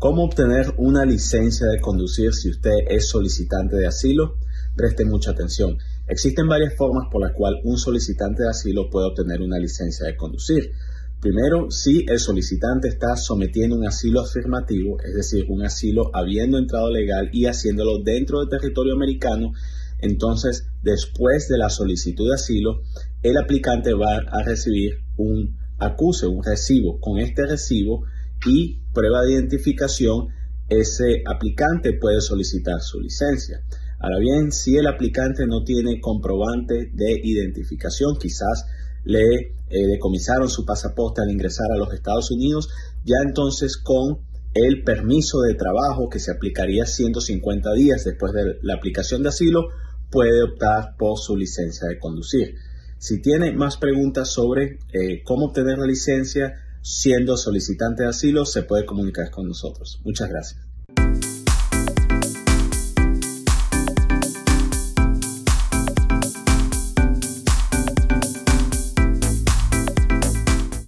¿Cómo obtener una licencia de conducir si usted es solicitante de asilo? Preste mucha atención. Existen varias formas por las cuales un solicitante de asilo puede obtener una licencia de conducir. Primero, si el solicitante está sometiendo un asilo afirmativo, es decir, un asilo habiendo entrado legal y haciéndolo dentro del territorio americano, entonces después de la solicitud de asilo, el aplicante va a recibir un acuse, un recibo. Con este recibo, y prueba de identificación, ese aplicante puede solicitar su licencia. Ahora bien, si el aplicante no tiene comprobante de identificación, quizás le eh, decomisaron su pasaporte al ingresar a los Estados Unidos, ya entonces con el permiso de trabajo que se aplicaría 150 días después de la aplicación de asilo, puede optar por su licencia de conducir. Si tiene más preguntas sobre eh, cómo obtener la licencia, siendo solicitante de asilo, se puede comunicar con nosotros. Muchas gracias.